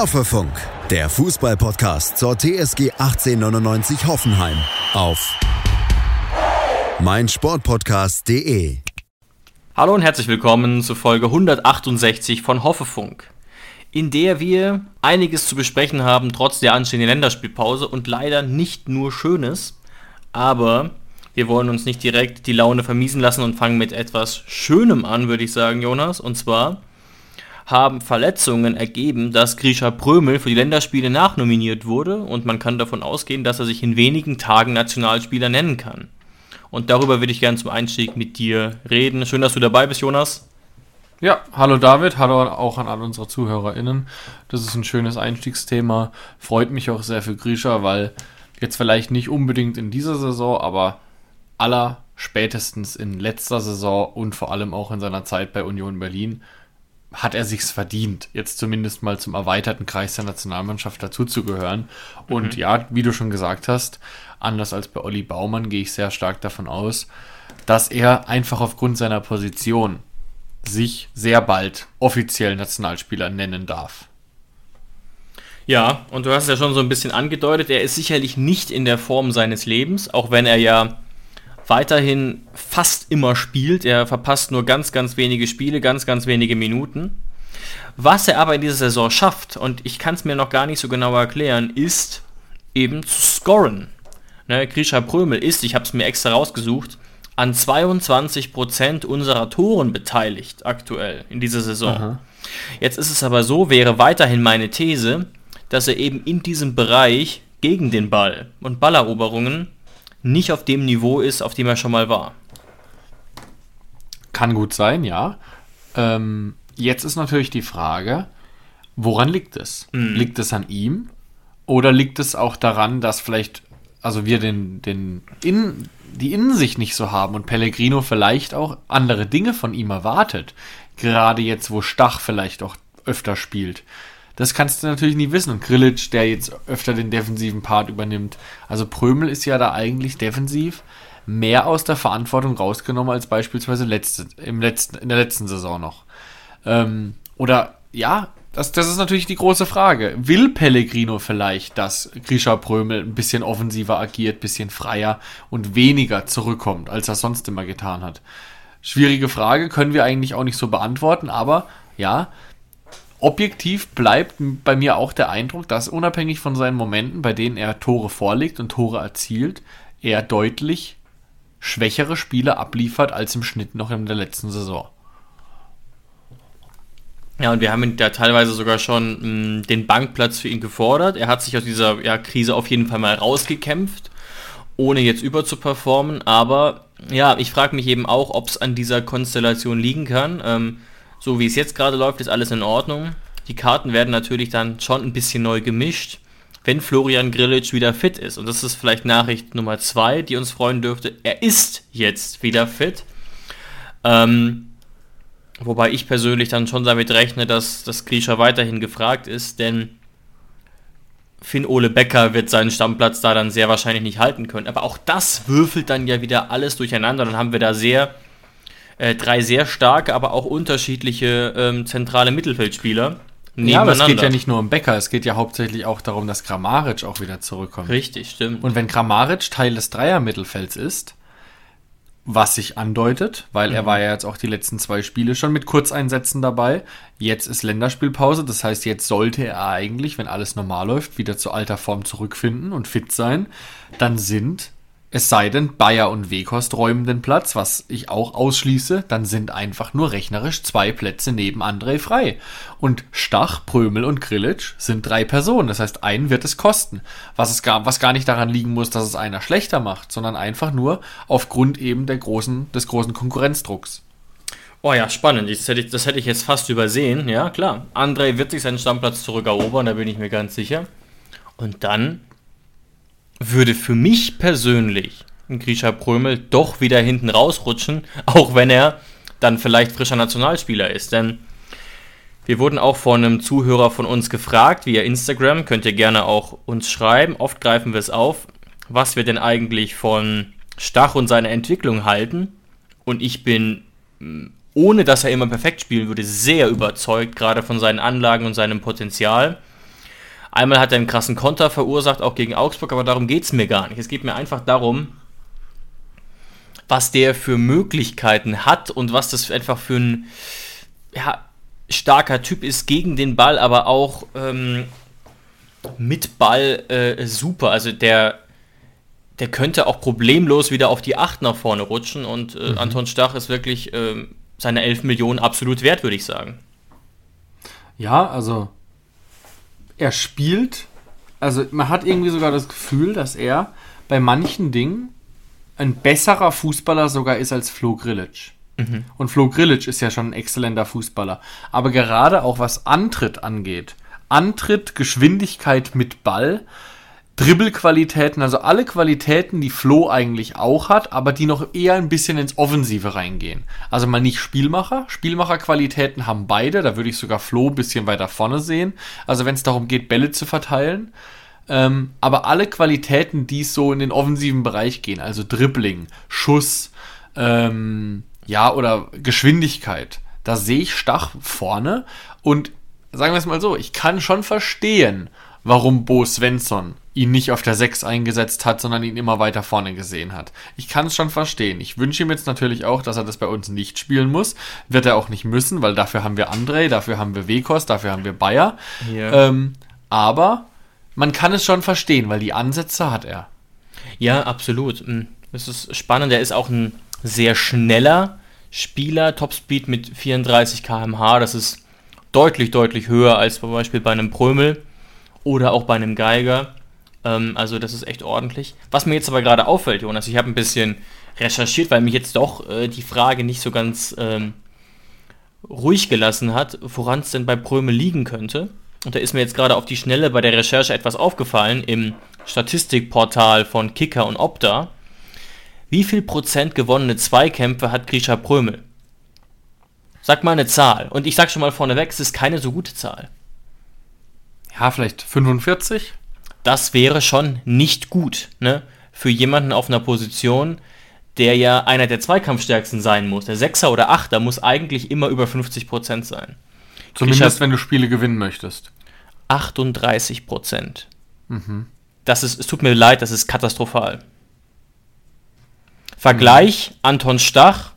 Hoffefunk, der Fußballpodcast zur TSG 1899 Hoffenheim auf meinsportpodcast.de. Hallo und herzlich willkommen zur Folge 168 von Hoffefunk, in der wir einiges zu besprechen haben, trotz der anstehenden Länderspielpause und leider nicht nur Schönes, aber wir wollen uns nicht direkt die Laune vermiesen lassen und fangen mit etwas Schönem an, würde ich sagen, Jonas, und zwar haben Verletzungen ergeben, dass Grisha Prömel für die Länderspiele nachnominiert wurde und man kann davon ausgehen, dass er sich in wenigen Tagen Nationalspieler nennen kann. Und darüber würde ich gerne zum Einstieg mit dir reden. Schön, dass du dabei bist, Jonas. Ja, hallo David, hallo auch an alle unsere ZuhörerInnen. Das ist ein schönes Einstiegsthema. Freut mich auch sehr für Grisha, weil jetzt vielleicht nicht unbedingt in dieser Saison, aber aller spätestens in letzter Saison und vor allem auch in seiner Zeit bei Union Berlin hat er sich's verdient, jetzt zumindest mal zum erweiterten Kreis der Nationalmannschaft dazuzugehören. Mhm. Und ja, wie du schon gesagt hast, anders als bei Olli Baumann gehe ich sehr stark davon aus, dass er einfach aufgrund seiner Position sich sehr bald offiziell Nationalspieler nennen darf. Ja, und du hast es ja schon so ein bisschen angedeutet, er ist sicherlich nicht in der Form seines Lebens, auch wenn er ja weiterhin fast immer spielt. Er verpasst nur ganz, ganz wenige Spiele, ganz, ganz wenige Minuten. Was er aber in dieser Saison schafft, und ich kann es mir noch gar nicht so genau erklären, ist eben zu scoren. Ne, Grisha Prömel ist, ich habe es mir extra rausgesucht, an 22% unserer Toren beteiligt aktuell in dieser Saison. Aha. Jetzt ist es aber so, wäre weiterhin meine These, dass er eben in diesem Bereich gegen den Ball und Balleroberungen nicht auf dem Niveau ist, auf dem er schon mal war. Kann gut sein, ja. Ähm, jetzt ist natürlich die Frage, woran liegt es? Mhm. Liegt es an ihm? Oder liegt es auch daran, dass vielleicht, also wir den, den in, die Innensicht nicht so haben und Pellegrino vielleicht auch andere Dinge von ihm erwartet? Gerade jetzt, wo Stach vielleicht auch öfter spielt. Das kannst du natürlich nie wissen. Und Grillitsch, der jetzt öfter den defensiven Part übernimmt. Also Prömel ist ja da eigentlich defensiv mehr aus der Verantwortung rausgenommen als beispielsweise letzte, im letzten, in der letzten Saison noch. Ähm, oder ja, das, das ist natürlich die große Frage. Will Pellegrino vielleicht, dass Grisha Prömel ein bisschen offensiver agiert, ein bisschen freier und weniger zurückkommt, als er sonst immer getan hat? Schwierige Frage, können wir eigentlich auch nicht so beantworten, aber ja, objektiv bleibt bei mir auch der Eindruck, dass unabhängig von seinen Momenten, bei denen er Tore vorlegt und Tore erzielt, er deutlich schwächere Spiele abliefert als im Schnitt noch in der letzten Saison. Ja, und wir haben ja teilweise sogar schon mh, mm, den Bankplatz für ihn gefordert. Er hat sich aus dieser ja, Krise auf jeden Fall mal rausgekämpft, ohne jetzt überzuperformen. Aber ja, ich frage mich eben auch, ob es an dieser Konstellation liegen kann. Ähm, so wie es jetzt gerade läuft, ist alles in Ordnung. Die Karten werden natürlich dann schon ein bisschen neu gemischt, wenn Florian Grillitsch wieder fit ist. Und das ist vielleicht Nachricht Nummer zwei, die uns freuen dürfte. Er ist jetzt wieder fit. Ähm, wobei ich persönlich dann schon damit rechne, dass das Grisha weiterhin gefragt ist, denn Finn Ole Becker wird seinen Stammplatz da dann sehr wahrscheinlich nicht halten können. Aber auch das würfelt dann ja wieder alles durcheinander. Dann haben wir da sehr äh, drei sehr starke, aber auch unterschiedliche ähm, zentrale Mittelfeldspieler. Ja, aber es geht ja nicht nur um Becker, es geht ja hauptsächlich auch darum, dass Grammaric auch wieder zurückkommt. Richtig, stimmt. Und wenn Grammaric Teil des Dreier-Mittelfelds ist, was sich andeutet, weil mhm. er war ja jetzt auch die letzten zwei Spiele schon mit Kurzeinsätzen dabei. Jetzt ist Länderspielpause, das heißt, jetzt sollte er eigentlich, wenn alles normal läuft, wieder zu alter Form zurückfinden und fit sein. Dann sind es sei denn, Bayer und Weghorst räumen den Platz, was ich auch ausschließe, dann sind einfach nur rechnerisch zwei Plätze neben André frei. Und Stach, Prömel und Grillitsch sind drei Personen. Das heißt, einen wird es kosten. Was, es gar, was gar nicht daran liegen muss, dass es einer schlechter macht, sondern einfach nur aufgrund eben der großen, des großen Konkurrenzdrucks. Oh ja, spannend. Das hätte, ich, das hätte ich jetzt fast übersehen. Ja, klar. André wird sich seinen Stammplatz zurückerobern, da bin ich mir ganz sicher. Und dann würde für mich persönlich Grisha Prömel doch wieder hinten rausrutschen, auch wenn er dann vielleicht frischer Nationalspieler ist. Denn wir wurden auch von einem Zuhörer von uns gefragt, via Instagram, könnt ihr gerne auch uns schreiben, oft greifen wir es auf, was wir denn eigentlich von Stach und seiner Entwicklung halten. Und ich bin, mm, ohne dass er immer perfekt spielen würde, sehr überzeugt, gerade von seinen Anlagen und seinem Potenzial. Einmal hat er einen krassen Konter verursacht, auch gegen Augsburg, aber darum geht es mir gar nicht. Es geht mir einfach darum, was der für Möglichkeiten hat und was das einfach für ein ja, starker Typ ist gegen den Ball, aber auch ähm, mit Ball äh, super. Also der, der könnte auch problemlos wieder auf die 8 nach vorne rutschen und äh, mhm. Anton Stach ist wirklich äh, seine 11 Millionen absolut wert, würde ich sagen. Ja, also er spielt, also man hat irgendwie sogar das Gefühl, dass er bei manchen Dingen ein besserer Fußballer sogar ist als Flo Grillitsch. Mhm. Und Flo Grillitsch ist ja schon ein exzellenter Fußballer. Aber gerade auch was Antritt angeht, Antritt, Geschwindigkeit mit Ball, Dribbelqualitäten, also alle Qualitäten, die Flo eigentlich auch hat, aber die noch eher ein bisschen ins Offensive reingehen. Also mal nicht Spielmacher. Spielmacherqualitäten haben beide, da würde ich sogar Flo ein bisschen weiter vorne sehen. Also wenn es darum geht, Bälle zu verteilen. Ähm, aber alle Qualitäten, die so in den offensiven Bereich gehen, also Dribbling, Schuss, ähm, ja, oder Geschwindigkeit, da sehe ich Stach vorne und sagen wir es mal so, ich kann schon verstehen, warum Bo Svensson ihn nicht auf der 6 eingesetzt hat, sondern ihn immer weiter vorne gesehen hat. Ich kann es schon verstehen. Ich wünsche ihm jetzt natürlich auch, dass er das bei uns nicht spielen muss. Wird er auch nicht müssen, weil dafür haben wir André, dafür haben wir Wekos, dafür haben wir Bayer. Yeah. Ähm, aber man kann es schon verstehen, weil die Ansätze hat er. Ja, absolut. Hm, das ist spannend. Er ist auch ein sehr schneller Spieler. Topspeed mit 34 km/h. Das ist deutlich, deutlich höher als zum Beispiel bei einem Prömel oder auch bei einem Geiger. Ähm, also das ist echt ordentlich. Was mir jetzt aber gerade auffällt, Jonas, ich habe ein bisschen recherchiert, weil mich jetzt doch äh, die Frage nicht so ganz ähm, ruhig gelassen hat, woran es denn bei Prömel liegen könnte. Und da ist mir jetzt gerade auf die Schnelle bei der Recherche etwas aufgefallen im Statistikportal von Kicker und Opta. Wie viel Prozent gewonnene Zweikämpfe hat Grisha Prömel? Sag mal eine Zahl. Und ich sag schon mal vorneweg, es ist keine so gute Zahl. Ja, vielleicht 45? Das wäre schon nicht gut, ne? Für jemanden auf einer Position, der ja einer der Zweikampfstärksten sein muss. Der Sechser oder Achter muss eigentlich immer über 50% sein. Zumindest wenn du Spiele gewinnen möchtest. 38 Prozent. Mhm. Das ist, es tut mir leid, das ist katastrophal. Vergleich mhm. Anton Stach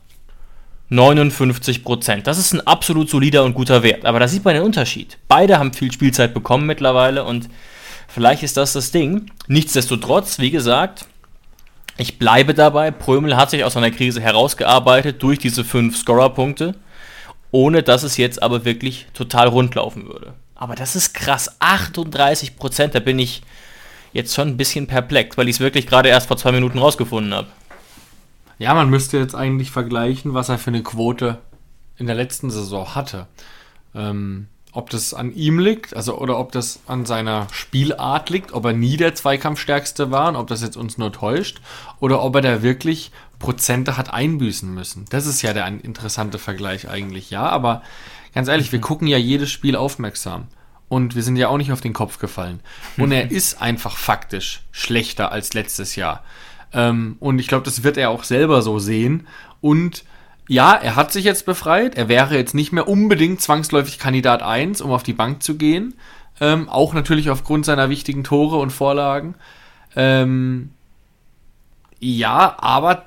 59 Prozent. Das ist ein absolut solider und guter Wert. Aber da sieht man den Unterschied. Beide haben viel Spielzeit bekommen mittlerweile und vielleicht ist das das Ding. Nichtsdestotrotz, wie gesagt, ich bleibe dabei. Prömel hat sich aus einer Krise herausgearbeitet durch diese fünf Scorer-Punkte ohne dass es jetzt aber wirklich total rund laufen würde. Aber das ist krass, 38 Prozent, da bin ich jetzt schon ein bisschen perplex, weil ich es wirklich gerade erst vor zwei Minuten rausgefunden habe. Ja, man müsste jetzt eigentlich vergleichen, was er für eine Quote in der letzten Saison hatte. Ähm, ob das an ihm liegt, also oder ob das an seiner Spielart liegt, ob er nie der Zweikampfstärkste war und ob das jetzt uns nur täuscht, oder ob er da wirklich Prozente hat einbüßen müssen. Das ist ja der interessante Vergleich eigentlich, ja, aber ganz ehrlich, wir mhm. gucken ja jedes Spiel aufmerksam. Und wir sind ja auch nicht auf den Kopf gefallen. Und er ist einfach faktisch schlechter als letztes Jahr. Ähm, und ich glaube, das wird er auch selber so sehen. Und ja, er hat sich jetzt befreit. Er wäre jetzt nicht mehr unbedingt zwangsläufig Kandidat 1, um auf die Bank zu gehen. Ähm, auch natürlich aufgrund seiner wichtigen Tore und Vorlagen. Ähm, ja, aber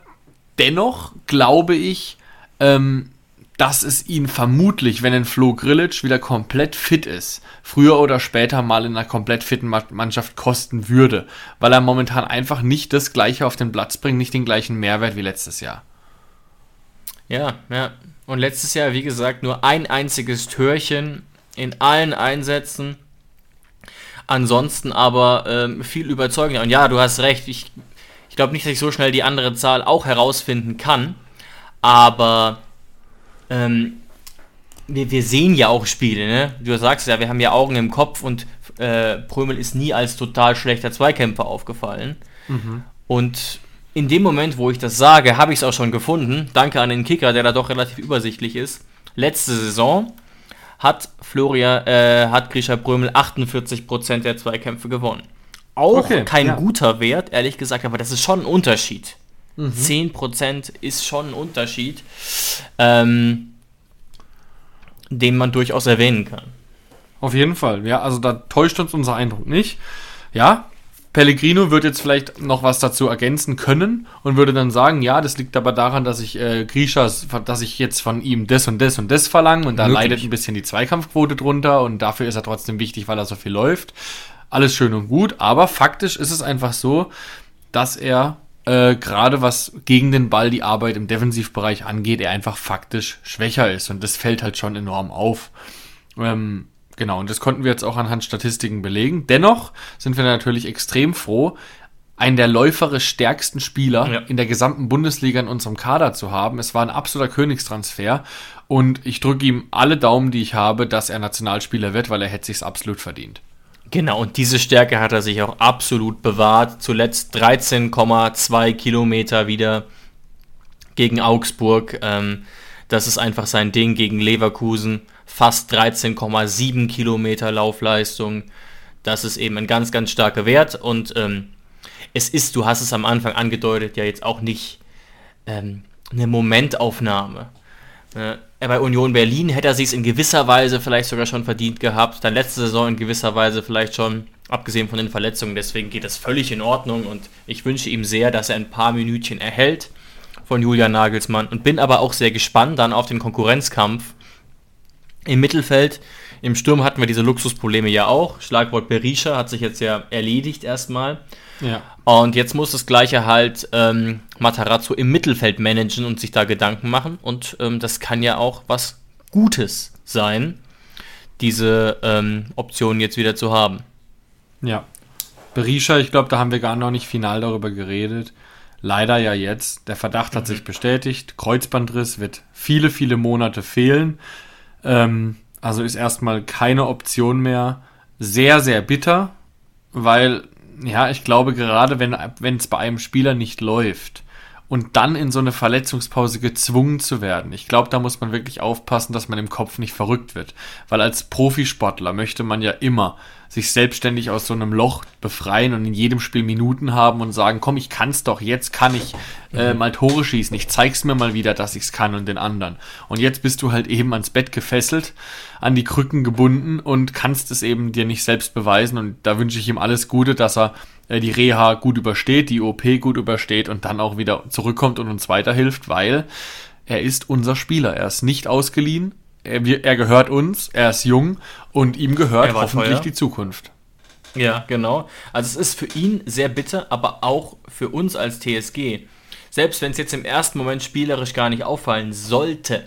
dennoch glaube ich, ähm, dass es ihn vermutlich, wenn ein Flo Grillitsch wieder komplett fit ist, früher oder später mal in einer komplett fitten Mannschaft kosten würde, weil er momentan einfach nicht das gleiche auf den Platz bringt, nicht den gleichen Mehrwert wie letztes Jahr. Ja, ja. Und letztes Jahr, wie gesagt, nur ein einziges Türchen in allen Einsätzen. Ansonsten aber ähm, viel überzeugender. Und ja, du hast recht, ich glaube nicht, dass ich so schnell die andere Zahl auch herausfinden kann. Aber ähm, wir, wir sehen ja auch Spiele, ne? Du sagst ja, wir haben ja Augen im Kopf und äh, Prömel ist nie als total schlechter Zweikämpfer aufgefallen. Mhm. Und in dem Moment, wo ich das sage, habe ich es auch schon gefunden. Danke an den Kicker, der da doch relativ übersichtlich ist. Letzte Saison hat Florian, äh, hat Grisha Prömel 48% der Zweikämpfe gewonnen auch okay, kein ja. guter Wert, ehrlich gesagt, aber das ist schon ein Unterschied. Mhm. 10% ist schon ein Unterschied, ähm, den man durchaus erwähnen kann. auf jeden Fall. Ja, also da täuscht uns unser Eindruck nicht. Ja, Pellegrino wird jetzt vielleicht noch was dazu ergänzen können und würde dann sagen, ja, das liegt aber daran, dass ich äh, Grishas, dass ich jetzt von ihm das und das und das verlange und da Möglich. leidet ein bisschen die Zweikampfquote drunter und dafür ist er trotzdem wichtig, weil er so viel läuft. Alles schön und gut, aber faktisch ist es einfach so, dass er äh, gerade was gegen den Ball die Arbeit im Defensivbereich angeht, er einfach faktisch schwächer ist und das fällt halt schon enorm auf. Ähm, Genau, und das konnten wir jetzt auch anhand Statistiken belegen. Dennoch sind wir natürlich extrem froh, einen der läuferisch stärksten Spieler ja. in der gesamten Bundesliga in unserem Kader zu haben. Es war ein absoluter Königstransfer und ich drücke ihm alle Daumen, die ich habe, dass er Nationalspieler wird, weil er hätte sich's absolut verdient. Genau, und diese Stärke hat er sich auch absolut bewahrt. Zuletzt 13,2 Kilometer wieder gegen Augsburg. Ähm, das ist einfach sein Ding gegen Leverkusen fast 13,7 Kilometer Laufleistung. Das ist eben ein ganz, ganz starker Wert. Und ähm, es ist, du hast es am Anfang angedeutet, ja jetzt auch nicht ähm, eine Momentaufnahme. Äh, bei Union Berlin hätte er sich in gewisser Weise vielleicht sogar schon verdient gehabt, dann letzte Saison in gewisser Weise vielleicht schon, abgesehen von den Verletzungen, deswegen geht das völlig in Ordnung. Und ich wünsche ihm sehr, dass er ein paar Minütchen erhält von Julian Nagelsmann. Und bin aber auch sehr gespannt dann auf den Konkurrenzkampf im Mittelfeld, im Sturm hatten wir diese Luxusprobleme ja auch. Schlagwort Berisha hat sich jetzt ja erledigt erstmal. Ja. Und jetzt muss das gleiche halt ähm, Matarazzo im Mittelfeld managen und sich da Gedanken machen. Und ähm, das kann ja auch was Gutes sein, diese ähm, Option jetzt wieder zu haben. Ja. Berisha, ich glaube, da haben wir gar noch nicht final darüber geredet. Leider ja jetzt. Der Verdacht hat mhm. sich bestätigt. Kreuzbandriss wird viele, viele Monate fehlen. Ähm, also ist erstmal keine Option mehr. Sehr, sehr bitter, weil, ja, ich glaube, gerade wenn es bei einem Spieler nicht läuft, und dann in so eine Verletzungspause gezwungen zu werden. Ich glaube, da muss man wirklich aufpassen, dass man im Kopf nicht verrückt wird. Weil als Profisportler möchte man ja immer sich selbstständig aus so einem Loch befreien und in jedem Spiel Minuten haben und sagen, komm, ich kann's doch, jetzt kann ich äh, mhm. mal Tore schießen, ich zeig's mir mal wieder, dass ich's kann und den anderen. Und jetzt bist du halt eben ans Bett gefesselt, an die Krücken gebunden und kannst es eben dir nicht selbst beweisen und da wünsche ich ihm alles Gute, dass er die Reha gut übersteht, die OP gut übersteht und dann auch wieder zurückkommt und uns weiterhilft, weil er ist unser Spieler. Er ist nicht ausgeliehen, er, er gehört uns, er ist jung und ihm gehört hoffentlich teuer. die Zukunft. Ja, genau. Also es ist für ihn sehr bitter, aber auch für uns als TSG. Selbst wenn es jetzt im ersten Moment spielerisch gar nicht auffallen sollte,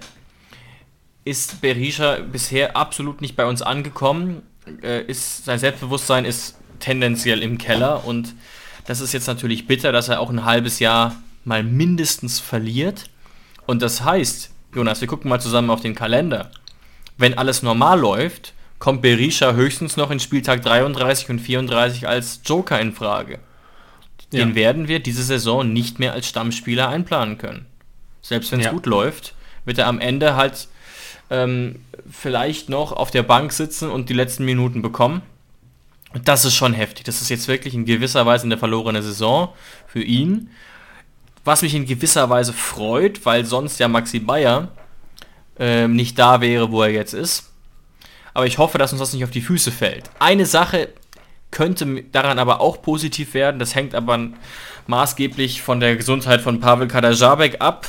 ist Berisha bisher absolut nicht bei uns angekommen. Äh, ist, sein Selbstbewusstsein ist tendenziell im Keller und das ist jetzt natürlich bitter, dass er auch ein halbes Jahr mal mindestens verliert. Und das heißt, Jonas, wir gucken mal zusammen auf den Kalender. Wenn alles normal läuft, kommt Berisha höchstens noch in Spieltag 33 und 34 als Joker in Frage. Den ja. werden wir diese Saison nicht mehr als Stammspieler einplanen können. Selbst wenn es ja. gut läuft, wird er am Ende halt ähm, vielleicht noch auf der Bank sitzen und die letzten Minuten bekommen. Das ist schon heftig. Das ist jetzt wirklich in gewisser Weise eine verlorene Saison für ihn. Was mich in gewisser Weise freut, weil sonst ja Maxi Bayer äh, nicht da wäre, wo er jetzt ist. Aber ich hoffe, dass uns das nicht auf die Füße fällt. Eine Sache könnte daran aber auch positiv werden. Das hängt aber maßgeblich von der Gesundheit von Pavel Kadajabek ab,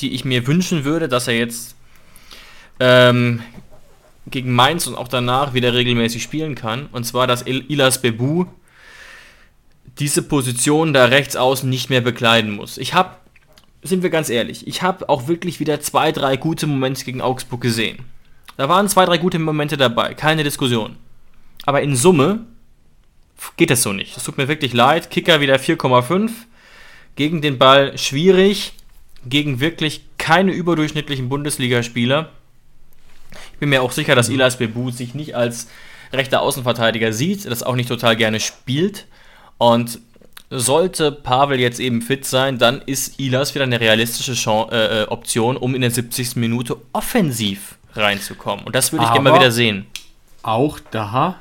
die ich mir wünschen würde, dass er jetzt ähm, gegen Mainz und auch danach wieder regelmäßig spielen kann. Und zwar, dass Ilas Bebu diese Position da rechts außen nicht mehr bekleiden muss. Ich habe, sind wir ganz ehrlich, ich habe auch wirklich wieder zwei, drei gute Momente gegen Augsburg gesehen. Da waren zwei, drei gute Momente dabei, keine Diskussion. Aber in Summe geht das so nicht. Es tut mir wirklich leid. Kicker wieder 4,5. Gegen den Ball schwierig. Gegen wirklich keine überdurchschnittlichen Bundesligaspieler. Ich bin mir auch sicher, dass Elias Bebu sich nicht als rechter Außenverteidiger sieht, das auch nicht total gerne spielt. Und sollte Pavel jetzt eben fit sein, dann ist Ilas wieder eine realistische Chance, äh, äh, Option, um in der 70. Minute offensiv reinzukommen. Und das würde ich gerne mal wieder sehen. Auch da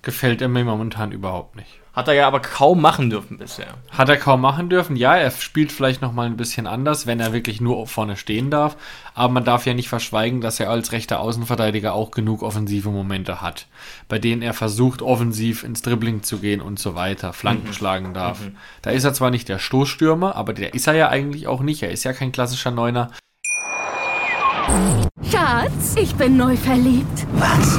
gefällt er mir momentan überhaupt nicht. Hat er ja aber kaum machen dürfen bisher. Hat er kaum machen dürfen. Ja, er spielt vielleicht noch mal ein bisschen anders, wenn er wirklich nur vorne stehen darf. Aber man darf ja nicht verschweigen, dass er als rechter Außenverteidiger auch genug offensive Momente hat, bei denen er versucht, offensiv ins Dribbling zu gehen und so weiter, Flanken mhm. schlagen darf. Mhm. Da ist er zwar nicht der Stoßstürmer, aber der ist er ja eigentlich auch nicht. Er ist ja kein klassischer Neuner. Schatz, ich bin neu verliebt. Was?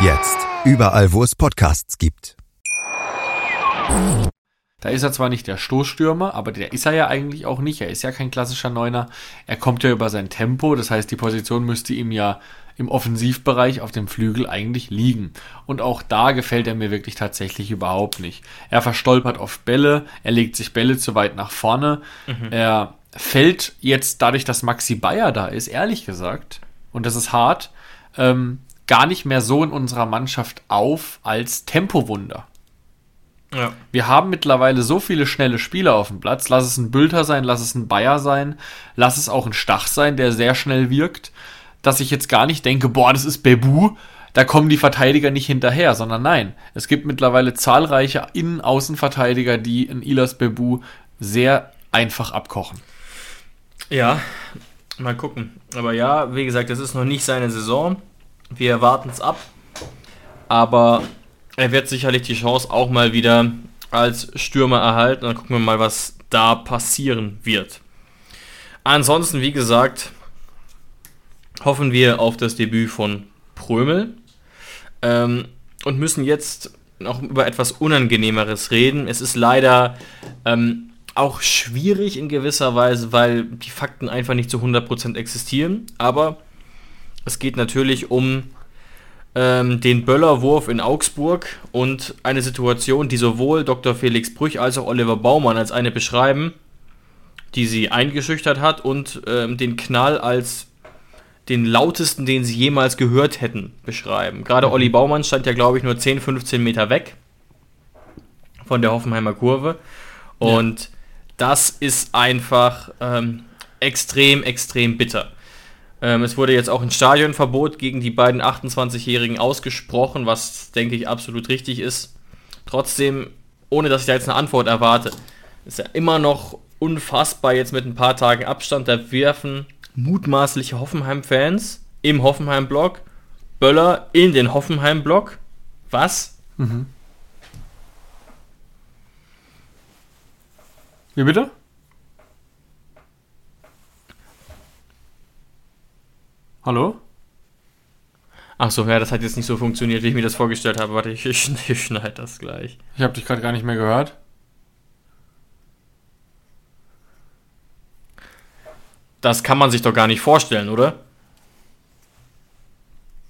Jetzt überall, wo es Podcasts gibt. Da ist er zwar nicht der Stoßstürmer, aber der ist er ja eigentlich auch nicht. Er ist ja kein klassischer Neuner. Er kommt ja über sein Tempo, das heißt, die Position müsste ihm ja im Offensivbereich auf dem Flügel eigentlich liegen. Und auch da gefällt er mir wirklich tatsächlich überhaupt nicht. Er verstolpert oft Bälle, er legt sich Bälle zu weit nach vorne. Mhm. Er fällt jetzt dadurch, dass Maxi Bayer da ist, ehrlich gesagt, und das ist hart, ähm, gar nicht mehr so in unserer Mannschaft auf als Tempowunder. Ja. Wir haben mittlerweile so viele schnelle Spieler auf dem Platz. Lass es ein Bülter sein, lass es ein Bayer sein, lass es auch ein Stach sein, der sehr schnell wirkt, dass ich jetzt gar nicht denke, boah, das ist Bebu, da kommen die Verteidiger nicht hinterher, sondern nein, es gibt mittlerweile zahlreiche Innen-Außenverteidiger, die in Ilas Bebu sehr einfach abkochen. Ja, mal gucken. Aber ja, wie gesagt, das ist noch nicht seine Saison. Wir warten es ab. Aber er wird sicherlich die Chance auch mal wieder als Stürmer erhalten. Dann gucken wir mal, was da passieren wird. Ansonsten, wie gesagt, hoffen wir auf das Debüt von Prömel ähm, und müssen jetzt noch über etwas Unangenehmeres reden. Es ist leider ähm, auch schwierig in gewisser Weise, weil die Fakten einfach nicht zu 100% existieren. Aber es geht natürlich um ähm, den Böllerwurf in Augsburg und eine Situation, die sowohl Dr. Felix Brüch als auch Oliver Baumann als eine beschreiben, die sie eingeschüchtert hat und ähm, den Knall als den lautesten, den sie jemals gehört hätten, beschreiben. Gerade Olli Baumann stand ja, glaube ich, nur 10, 15 Meter weg von der Hoffenheimer Kurve. Und ja. das ist einfach ähm, extrem, extrem bitter. Ähm, es wurde jetzt auch ein Stadionverbot gegen die beiden 28-Jährigen ausgesprochen, was, denke ich, absolut richtig ist. Trotzdem, ohne dass ich da jetzt eine Antwort erwarte, ist ja immer noch unfassbar jetzt mit ein paar Tagen Abstand. Da werfen mutmaßliche Hoffenheim-Fans im Hoffenheim-Block Böller in den Hoffenheim-Block. Was? Mhm. Wie bitte? Hallo? Ach so, ja, das hat jetzt nicht so funktioniert, wie ich mir das vorgestellt habe. Warte, ich, ich, ich schneide das gleich. Ich habe dich gerade gar nicht mehr gehört. Das kann man sich doch gar nicht vorstellen, oder?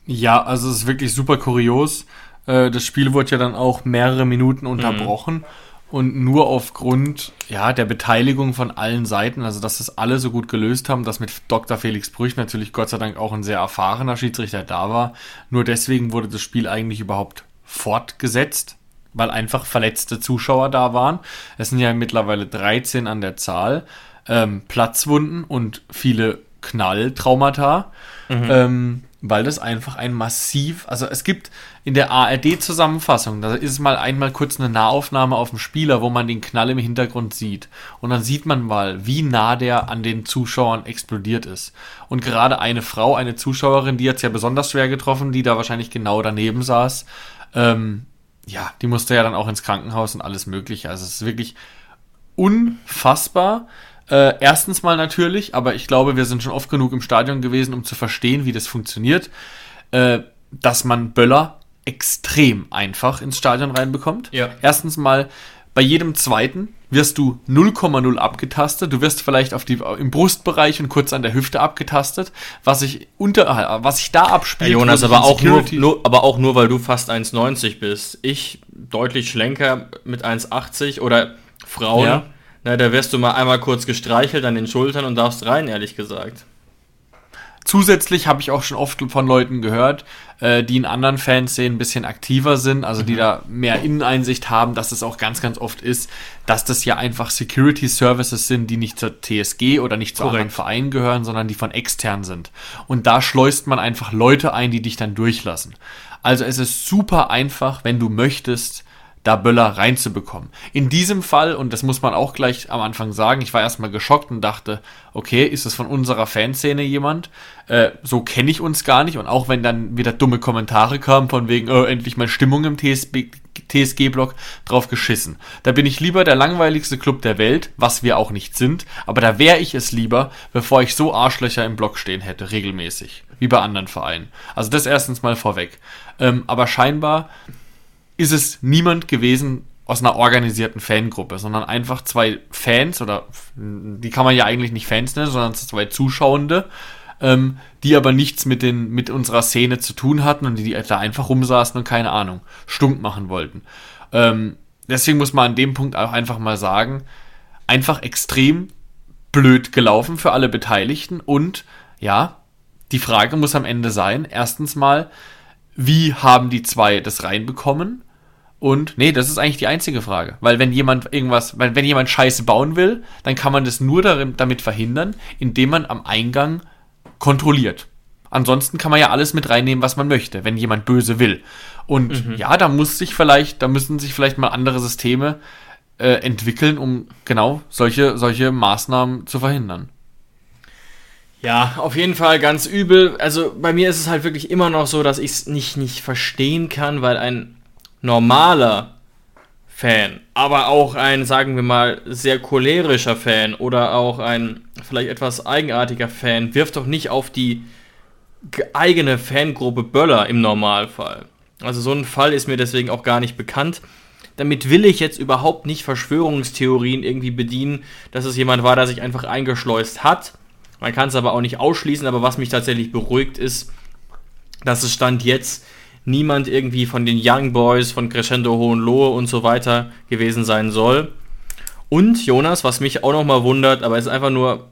Ja, also es ist wirklich super kurios. Äh, das Spiel wurde ja dann auch mehrere Minuten unterbrochen. Mhm und nur aufgrund ja, der Beteiligung von allen Seiten, also dass das alle so gut gelöst haben, dass mit Dr. Felix Brüch natürlich Gott sei Dank auch ein sehr erfahrener Schiedsrichter da war. Nur deswegen wurde das Spiel eigentlich überhaupt fortgesetzt, weil einfach verletzte Zuschauer da waren. Es sind ja mittlerweile 13 an der Zahl, ähm, Platzwunden und viele Knalltraumata. Mhm. Ähm, weil das einfach ein massiv, also es gibt in der ARD-Zusammenfassung, da ist mal einmal kurz eine Nahaufnahme auf dem Spieler, wo man den Knall im Hintergrund sieht. Und dann sieht man mal, wie nah der an den Zuschauern explodiert ist. Und gerade eine Frau, eine Zuschauerin, die hat es ja besonders schwer getroffen, die da wahrscheinlich genau daneben saß, ähm, ja, die musste ja dann auch ins Krankenhaus und alles Mögliche. Also es ist wirklich unfassbar. Äh, erstens mal natürlich, aber ich glaube, wir sind schon oft genug im Stadion gewesen, um zu verstehen, wie das funktioniert, äh, dass man Böller extrem einfach ins Stadion reinbekommt. Ja. Erstens mal Bei jedem zweiten wirst du 0,0 abgetastet. Du wirst vielleicht auf die, im Brustbereich und kurz an der Hüfte abgetastet. Was sich unter, was sich da abspielt. Ja, Jonas, aber auch, nur, nur, aber auch nur, weil du fast 1,90 bist. Ich deutlich schlenker mit 1,80 oder Frauen. Ja. Na, da wirst du mal einmal kurz gestreichelt an den Schultern und darfst rein, ehrlich gesagt. Zusätzlich habe ich auch schon oft von Leuten gehört, äh, die in anderen Fanszenen ein bisschen aktiver sind, also die da mehr Inneneinsicht haben, dass es auch ganz, ganz oft ist, dass das ja einfach Security Services sind, die nicht zur TSG oder nicht zu Korrekt. anderen Vereinen gehören, sondern die von extern sind. Und da schleust man einfach Leute ein, die dich dann durchlassen. Also es ist super einfach, wenn du möchtest, da Böller reinzubekommen. In diesem Fall, und das muss man auch gleich am Anfang sagen, ich war erstmal geschockt und dachte, okay, ist es von unserer Fanszene jemand? Äh, so kenne ich uns gar nicht. Und auch wenn dann wieder dumme Kommentare kamen von wegen, oh, endlich mal Stimmung im TSG-Block, drauf geschissen. Da bin ich lieber der langweiligste Club der Welt, was wir auch nicht sind, aber da wäre ich es lieber, bevor ich so Arschlöcher im Block stehen hätte, regelmäßig, wie bei anderen Vereinen. Also das erstens mal vorweg. Ähm, aber scheinbar ist es niemand gewesen aus einer organisierten Fangruppe, sondern einfach zwei Fans oder die kann man ja eigentlich nicht Fans nennen, sondern zwei Zuschauende, ähm, die aber nichts mit den mit unserer Szene zu tun hatten und die, da einfach rumsaßen und keine Ahnung stunk machen wollten. Ähm, deswegen muss man an dem Punkt auch einfach mal sagen, einfach extrem blöd gelaufen für alle Beteiligten und ja, die Frage muss am Ende sein, erstens mal, wie haben die zwei das reinbekommen? Und nee, das ist eigentlich die einzige Frage. Weil wenn jemand irgendwas, wenn, wenn jemand Scheiße bauen will, dann kann man das nur darin, damit verhindern, indem man am Eingang kontrolliert. Ansonsten kann man ja alles mit reinnehmen, was man möchte, wenn jemand böse will. Und ja, da muss sich vielleicht, da müssen sich vielleicht mal andere Systeme äh, entwickeln, um genau solche, solche Maßnahmen zu verhindern. Ja, auf jeden Fall ganz übel. Also bei mir ist es halt wirklich immer noch so, dass ich es nicht, nicht verstehen kann, weil ein normaler Fan, aber auch ein, sagen wir mal, sehr cholerischer Fan oder auch ein vielleicht etwas eigenartiger Fan wirft doch nicht auf die ge- eigene Fangruppe Böller im Normalfall. Also so ein Fall ist mir deswegen auch gar nicht bekannt. Damit will ich jetzt überhaupt nicht Verschwörungstheorien irgendwie bedienen, dass es jemand war, der sich einfach eingeschleust hat. Man kann es aber auch nicht ausschließen, aber was mich tatsächlich beruhigt ist, dass es Stand jetzt niemand irgendwie von den Young Boys, von Crescendo Hohenlohe und so weiter gewesen sein soll. Und Jonas, was mich auch nochmal wundert, aber es ist einfach nur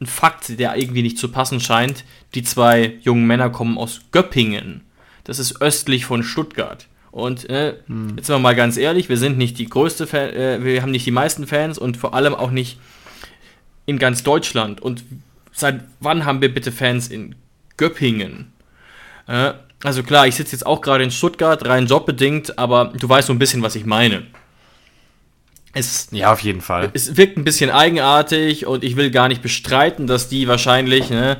ein Fakt, der irgendwie nicht zu passen scheint, die zwei jungen Männer kommen aus Göppingen. Das ist östlich von Stuttgart. Und äh, jetzt sind wir mal ganz ehrlich, wir sind nicht die größte Fan, äh, wir haben nicht die meisten Fans und vor allem auch nicht in ganz Deutschland. Und seit wann haben wir bitte Fans in Göppingen? Äh, also klar, ich sitze jetzt auch gerade in Stuttgart, rein jobbedingt, aber du weißt so ein bisschen, was ich meine. Es, Ja, auf jeden Fall. es wirkt ein bisschen eigenartig und ich will gar nicht bestreiten, dass die wahrscheinlich ne,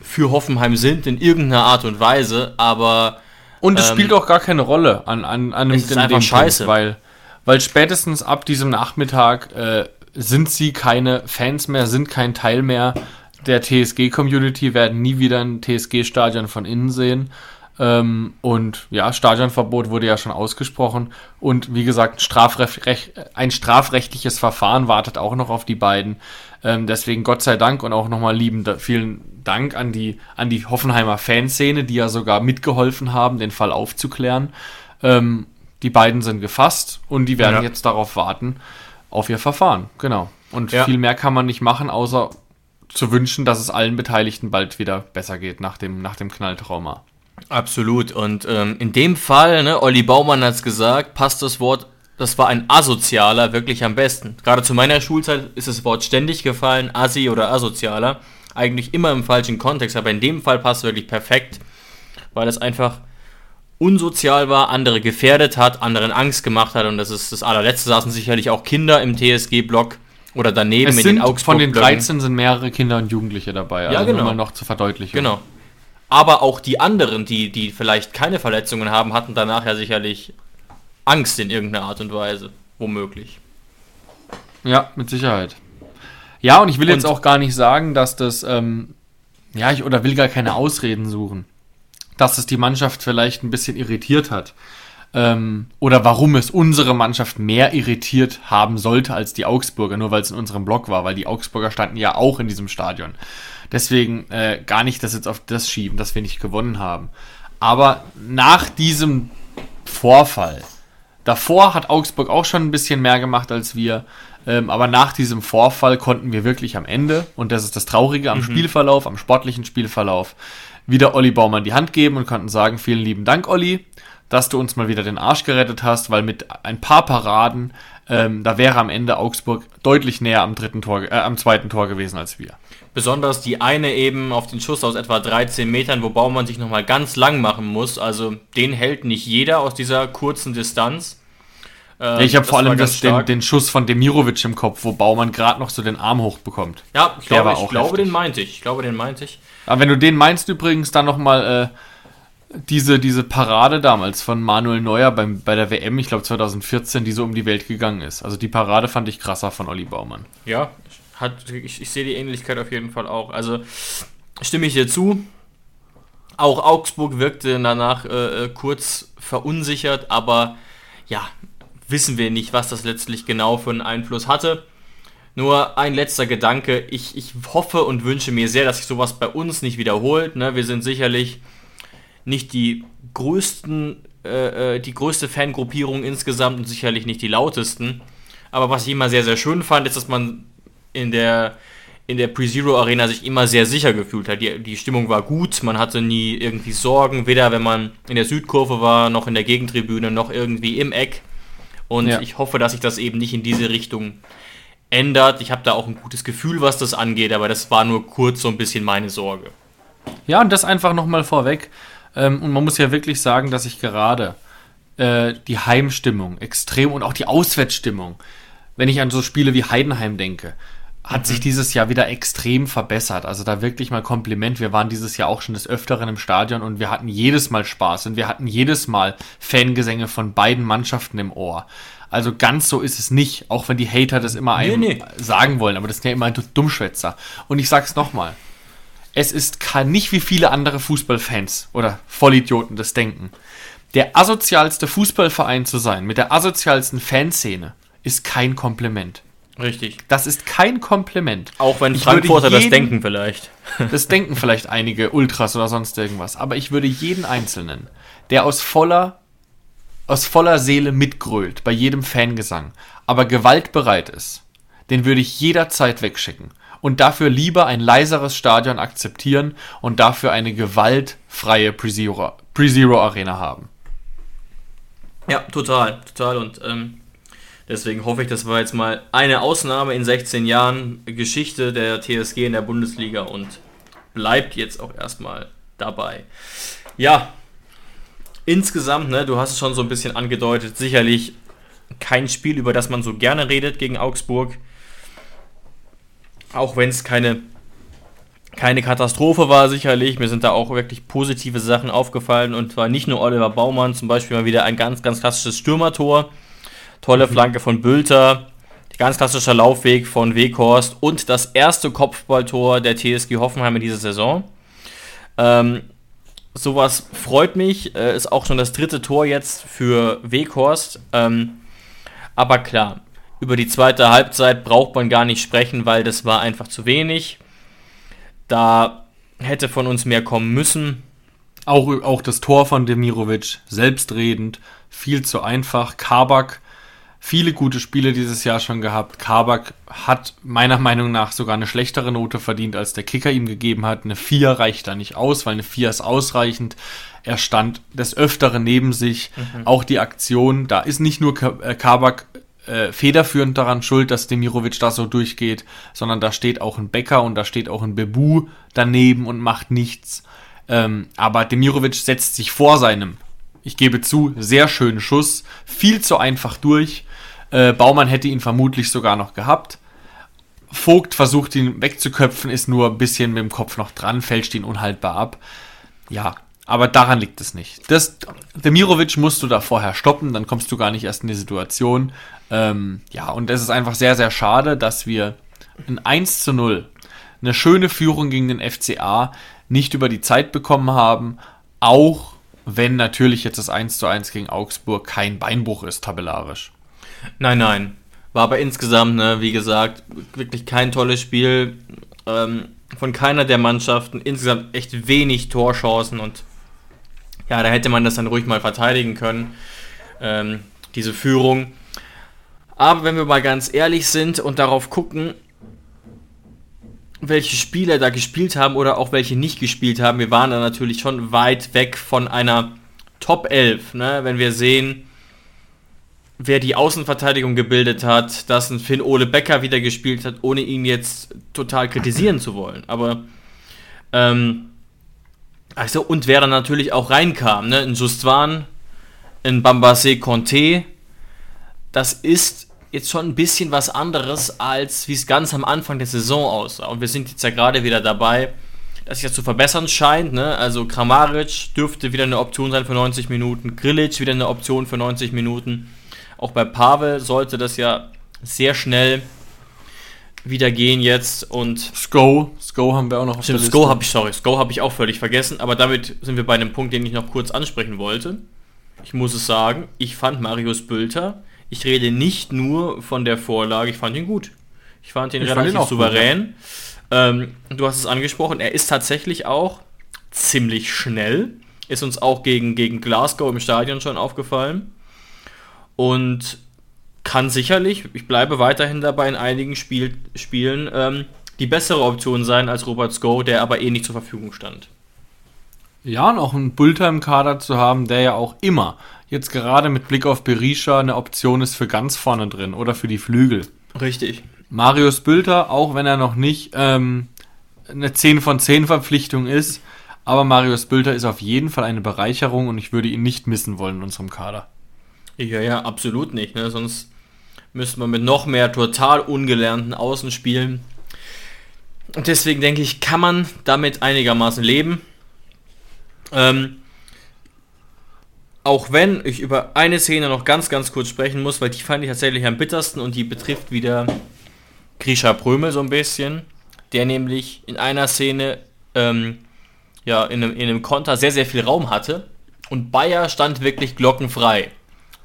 für Hoffenheim sind in irgendeiner Art und Weise, aber Und es Ähm, spielt auch gar keine Rolle an, an, an es ist dem- einfach scheiße. Punkt, weil, weil spätestens ab diesem Nachmittag äh, sind sie keine Fans mehr, sind kein Teil mehr der TSG-Community, werden nie wieder ein TSG-Stadion von innen sehen. Ähm, und ja, Stadionverbot wurde ja schon ausgesprochen. Und wie gesagt, Strafrecht, ein strafrechtliches Verfahren wartet auch noch auf die beiden. Ähm, deswegen Gott sei Dank und auch nochmal lieben da- vielen Dank an die, an die Hoffenheimer Fanszene, die ja sogar mitgeholfen haben, den Fall aufzuklären. Ähm, die beiden sind gefasst und die werden Ja. jetzt darauf warten, auf ihr Verfahren. Genau. Und Ja. viel mehr kann man nicht machen, außer zu wünschen, dass es allen Beteiligten bald wieder besser geht nach dem, nach dem Knalltrauma. Absolut. Und ähm, in dem Fall, ne, Olli Baumann hat es gesagt, passt das Wort, das war ein Asozialer wirklich am besten. Gerade zu meiner Schulzeit ist das Wort ständig gefallen, Assi oder Asozialer. Eigentlich immer im falschen Kontext, aber in dem Fall passt es wirklich perfekt, weil es einfach unsozial war, andere gefährdet hat, anderen Angst gemacht hat und das ist das allerletzte, saßen sicherlich auch Kinder im TSG-Block oder daneben Es in sind den Augsburg von den 13 sind mehrere Kinder und Jugendliche dabei. Also genau. nur mal noch zur Verdeutlichung. Genau. Aber auch die anderen, die, die vielleicht keine Verletzungen haben, hatten danach ja sicherlich Angst in irgendeiner Art und Weise. Womöglich. Ja, mit Sicherheit. Ja, und ich will jetzt Und- auch gar nicht sagen, dass das, ähm, ja, ich oder will gar keine Ausreden suchen, dass es die Mannschaft vielleicht ein bisschen irritiert hat. Ähm, oder warum es unsere Mannschaft mehr irritiert haben sollte als die Augsburger, nur weil es in unserem Block war, weil die Augsburger standen ja auch in diesem Stadion. Deswegen äh, gar nicht das jetzt auf das schieben, dass wir nicht gewonnen haben. Aber nach diesem Vorfall, davor hat Augsburg auch schon ein bisschen mehr gemacht als wir, ähm, aber nach diesem Vorfall konnten wir wirklich am Ende, und das ist das Traurige am mhm. Spielverlauf, am sportlichen Spielverlauf, wieder Olli Baumann die Hand geben und konnten sagen, vielen lieben Dank, Olli, dass du uns mal wieder den Arsch gerettet hast, weil mit ein paar Paraden, ähm, da wäre am Ende Augsburg deutlich näher am dritten Tor, äh, am zweiten Tor gewesen als wir. Besonders die eine eben auf den Schuss aus etwa 13 Metern, wo Baumann sich nochmal ganz lang machen muss. Also den hält nicht jeder aus dieser kurzen Distanz. Äh, ich habe vor allem das, den, den, Schuss von Demirovic im Kopf, wo Baumann gerade noch so den Arm hochbekommt. Ja, ich glaube, ich glaube den meinte ich. Ich glaube, den meinte ich. Aber wenn du den meinst übrigens, dann nochmal äh, diese, diese Parade damals von Manuel Neuer beim, bei der WM, ich glaube 2014, die so um die Welt gegangen ist. Also die Parade fand ich krasser von Olli Baumann. Ja, hat, ich, ich sehe die Ähnlichkeit auf jeden Fall auch. Also stimme ich dir zu. Auch Augsburg wirkte danach äh, äh kurz verunsichert, aber ja, wissen wir nicht, was das letztlich genau für einen Einfluss hatte. Nur ein letzter Gedanke. Ich, ich hoffe und wünsche mir sehr, dass sich sowas bei uns nicht wiederholt. Ne? Wir sind sicherlich nicht die größten, äh, äh, die größte Fangruppierung insgesamt und sicherlich nicht die lautesten. Aber was ich immer sehr, sehr schön fand, ist, dass man in der, in der Pre-Zero Arena sich immer sehr sicher gefühlt hat. Die, die Stimmung war gut, man hatte nie irgendwie Sorgen, weder wenn man in der Südkurve war, noch in der Gegentribüne, noch irgendwie im Eck. Und ja. ich hoffe, dass sich das eben nicht in diese Richtung ändert. Ich habe da auch ein gutes Gefühl, was das angeht, aber das war nur kurz so ein bisschen meine Sorge. Ja, und das einfach nochmal vorweg. Ähm, und man muss ja wirklich sagen, dass ich gerade äh, die Heimstimmung extrem und auch die Auswärtsstimmung, wenn ich an so Spiele wie Heidenheim denke, hat mhm. sich dieses Jahr wieder extrem verbessert. Also da wirklich mal Kompliment. Wir waren dieses Jahr auch schon des Öfteren im Stadion und wir hatten jedes Mal Spaß und wir hatten jedes Mal Fangesänge von beiden Mannschaften im Ohr. Also ganz so ist es nicht, auch wenn die Hater das immer einem nee, nee. sagen wollen, aber das sind ja immer Dummschwätzer. Und ich sag's nochmal. Es ist nicht wie viele andere Fußballfans oder Vollidioten das denken. Der asozialste Fußballverein zu sein, mit der asozialsten Fanszene, ist kein Kompliment. Richtig. Das ist kein Kompliment. Auch wenn ich Frankfurter jeden, das denken vielleicht. Das denken vielleicht einige Ultras oder sonst irgendwas. Aber ich würde jeden Einzelnen, der aus voller, aus voller Seele mitgrölt bei jedem Fangesang, aber gewaltbereit ist, den würde ich jederzeit wegschicken. Und dafür lieber ein leiseres Stadion akzeptieren und dafür eine gewaltfreie Pre-Zero Arena haben. Ja, total, total. Und ähm, Deswegen hoffe ich, das war jetzt mal eine Ausnahme in 16 Jahren Geschichte der TSG in der Bundesliga und bleibt jetzt auch erstmal dabei. Ja, insgesamt, ne, du hast es schon so ein bisschen angedeutet, sicherlich kein Spiel, über das man so gerne redet gegen Augsburg. Auch wenn es keine, keine Katastrophe war, sicherlich. Mir sind da auch wirklich positive Sachen aufgefallen und zwar nicht nur Oliver Baumann, zum Beispiel mal wieder ein ganz, ganz klassisches Stürmertor Tolle Flanke von Bülter. Ganz klassischer Laufweg von Weghorst und das erste Kopfballtor der TSG Hoffenheim in dieser Saison. Ähm, sowas freut mich. Äh, ist auch schon das dritte Tor jetzt für Weghorst. Ähm, aber klar, über die zweite Halbzeit braucht man gar nicht sprechen, weil das war einfach zu wenig. Da hätte von uns mehr kommen müssen. Auch, auch das Tor von Demirovic, selbstredend, viel zu einfach. Kabak viele gute Spiele dieses Jahr schon gehabt. Kabak hat meiner Meinung nach sogar eine schlechtere Note verdient, als der Kicker ihm gegeben hat. Eine 4 reicht da nicht aus, weil eine 4 ist ausreichend. Er stand des Öfteren neben sich. Mhm. Auch die Aktion, da ist nicht nur äh, Kabak äh, federführend daran schuld, dass Demirovic da so durchgeht, sondern da steht auch ein Becker und da steht auch ein Bebu daneben und macht nichts. Ähm, aber Demirovic setzt sich vor seinem, ich gebe zu, sehr schönen Schuss, viel zu einfach durch äh, Baumann hätte ihn vermutlich sogar noch gehabt. Vogt versucht ihn wegzuköpfen, ist nur ein bisschen mit dem Kopf noch dran, fälscht ihn unhaltbar ab. Ja, aber daran liegt es nicht. Das, Demirovic musst du da vorher stoppen, dann kommst du gar nicht erst in die Situation. Ähm, ja, und es ist einfach sehr, sehr schade, dass wir ein 1 zu 0, eine schöne Führung gegen den FCA, nicht über die Zeit bekommen haben. Auch wenn natürlich jetzt das 1 zu 1 gegen Augsburg kein Beinbruch ist, tabellarisch. Nein, nein. War aber insgesamt, ne, wie gesagt, wirklich kein tolles Spiel ähm, von keiner der Mannschaften. Insgesamt echt wenig Torchancen und ja, da hätte man das dann ruhig mal verteidigen können, ähm, diese Führung. Aber wenn wir mal ganz ehrlich sind und darauf gucken, welche Spieler da gespielt haben oder auch welche nicht gespielt haben, wir waren da natürlich schon weit weg von einer Top 11. Ne? Wenn wir sehen, wer die Außenverteidigung gebildet hat, dass ein Finn Ole Becker wieder gespielt hat, ohne ihn jetzt total kritisieren zu wollen. Aber ähm, also und wer dann natürlich auch reinkam, ne? Ein Justwan, ein Bambase Conte, das ist jetzt schon ein bisschen was anderes, als wie es ganz am Anfang der Saison aussah. Und wir sind jetzt ja gerade wieder dabei, dass sich das zu verbessern scheint. Ne? Also Kramaric dürfte wieder eine Option sein für 90 Minuten, Grilic wieder eine Option für 90 Minuten. Auch bei Pavel sollte das ja sehr schnell wieder gehen jetzt und Sko, Sko haben wir auch noch auf Stimmt, Sko habe ich, sorry, Sko habe ich auch völlig vergessen, aber damit sind wir bei einem Punkt, den ich noch kurz ansprechen wollte. Ich muss es sagen, ich fand Marius Bülter, ich rede nicht nur von der Vorlage, ich fand ihn gut. Ich fand ihn ich relativ fand ihn souverän. Ähm, du hast es angesprochen, er ist tatsächlich auch ziemlich schnell. Ist uns auch gegen, gegen Glasgow im Stadion schon aufgefallen und kann sicherlich, ich bleibe weiterhin dabei, in einigen Spiel, Spielen ähm, die bessere Option sein als Robert Sko, der aber eh nicht zur Verfügung stand. Ja, und auch einen Bulter im Kader zu haben, der ja auch immer, jetzt gerade mit Blick auf Berisha, eine Option ist für ganz vorne drin oder für die Flügel. Richtig. Marius Bülter, auch wenn er noch nicht ähm, eine 10 von 10 Verpflichtung ist, aber Marius Bülter ist auf jeden Fall eine Bereicherung und ich würde ihn nicht missen wollen in unserem Kader. Ja, ja, absolut nicht. Ne? Sonst müsste man mit noch mehr total ungelernten Außen spielen. Und deswegen denke ich, kann man damit einigermaßen leben. Ähm, auch wenn ich über eine Szene noch ganz, ganz kurz sprechen muss, weil die fand ich tatsächlich am bittersten und die betrifft wieder Grisha Prömel so ein bisschen, der nämlich in einer Szene ähm, ja, in einem, in einem Konter sehr, sehr viel Raum hatte und Bayer stand wirklich glockenfrei.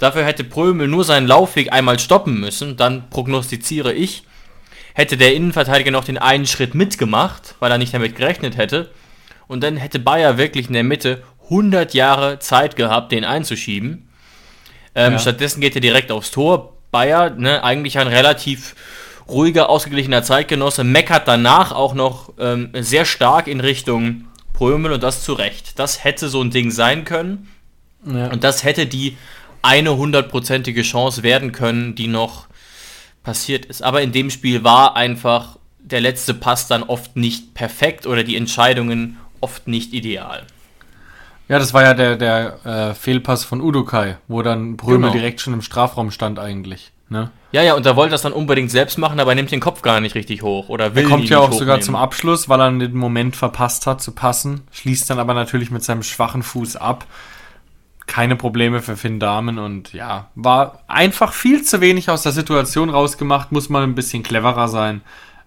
Dafür hätte Prömel nur seinen Laufweg einmal stoppen müssen, dann prognostiziere ich, hätte der Innenverteidiger noch den einen Schritt mitgemacht, weil er nicht damit gerechnet hätte. Und dann hätte Bayer wirklich in der Mitte 100 Jahre Zeit gehabt, den einzuschieben. Ähm, ja. Stattdessen geht er direkt aufs Tor. Bayer, ne, eigentlich ein relativ ruhiger, ausgeglichener Zeitgenosse, meckert danach auch noch ähm, sehr stark in Richtung Prömel und das zu Recht. Das hätte so ein Ding sein können. Ja. Und das hätte die eine hundertprozentige Chance werden können, die noch passiert ist. Aber in dem Spiel war einfach der letzte Pass dann oft nicht perfekt oder die Entscheidungen oft nicht ideal. Ja, das war ja der, der äh, Fehlpass von Udukai, wo dann Brömel genau. direkt schon im Strafraum stand eigentlich. Ne? Ja, ja, und er wollte das dann unbedingt selbst machen, aber er nimmt den Kopf gar nicht richtig hoch oder will Er kommt ja auch sogar zum Abschluss, weil er den Moment verpasst hat zu passen, schließt dann aber natürlich mit seinem schwachen Fuß ab keine Probleme für Finn Damen und ja, war einfach viel zu wenig aus der Situation rausgemacht, muss man ein bisschen cleverer sein.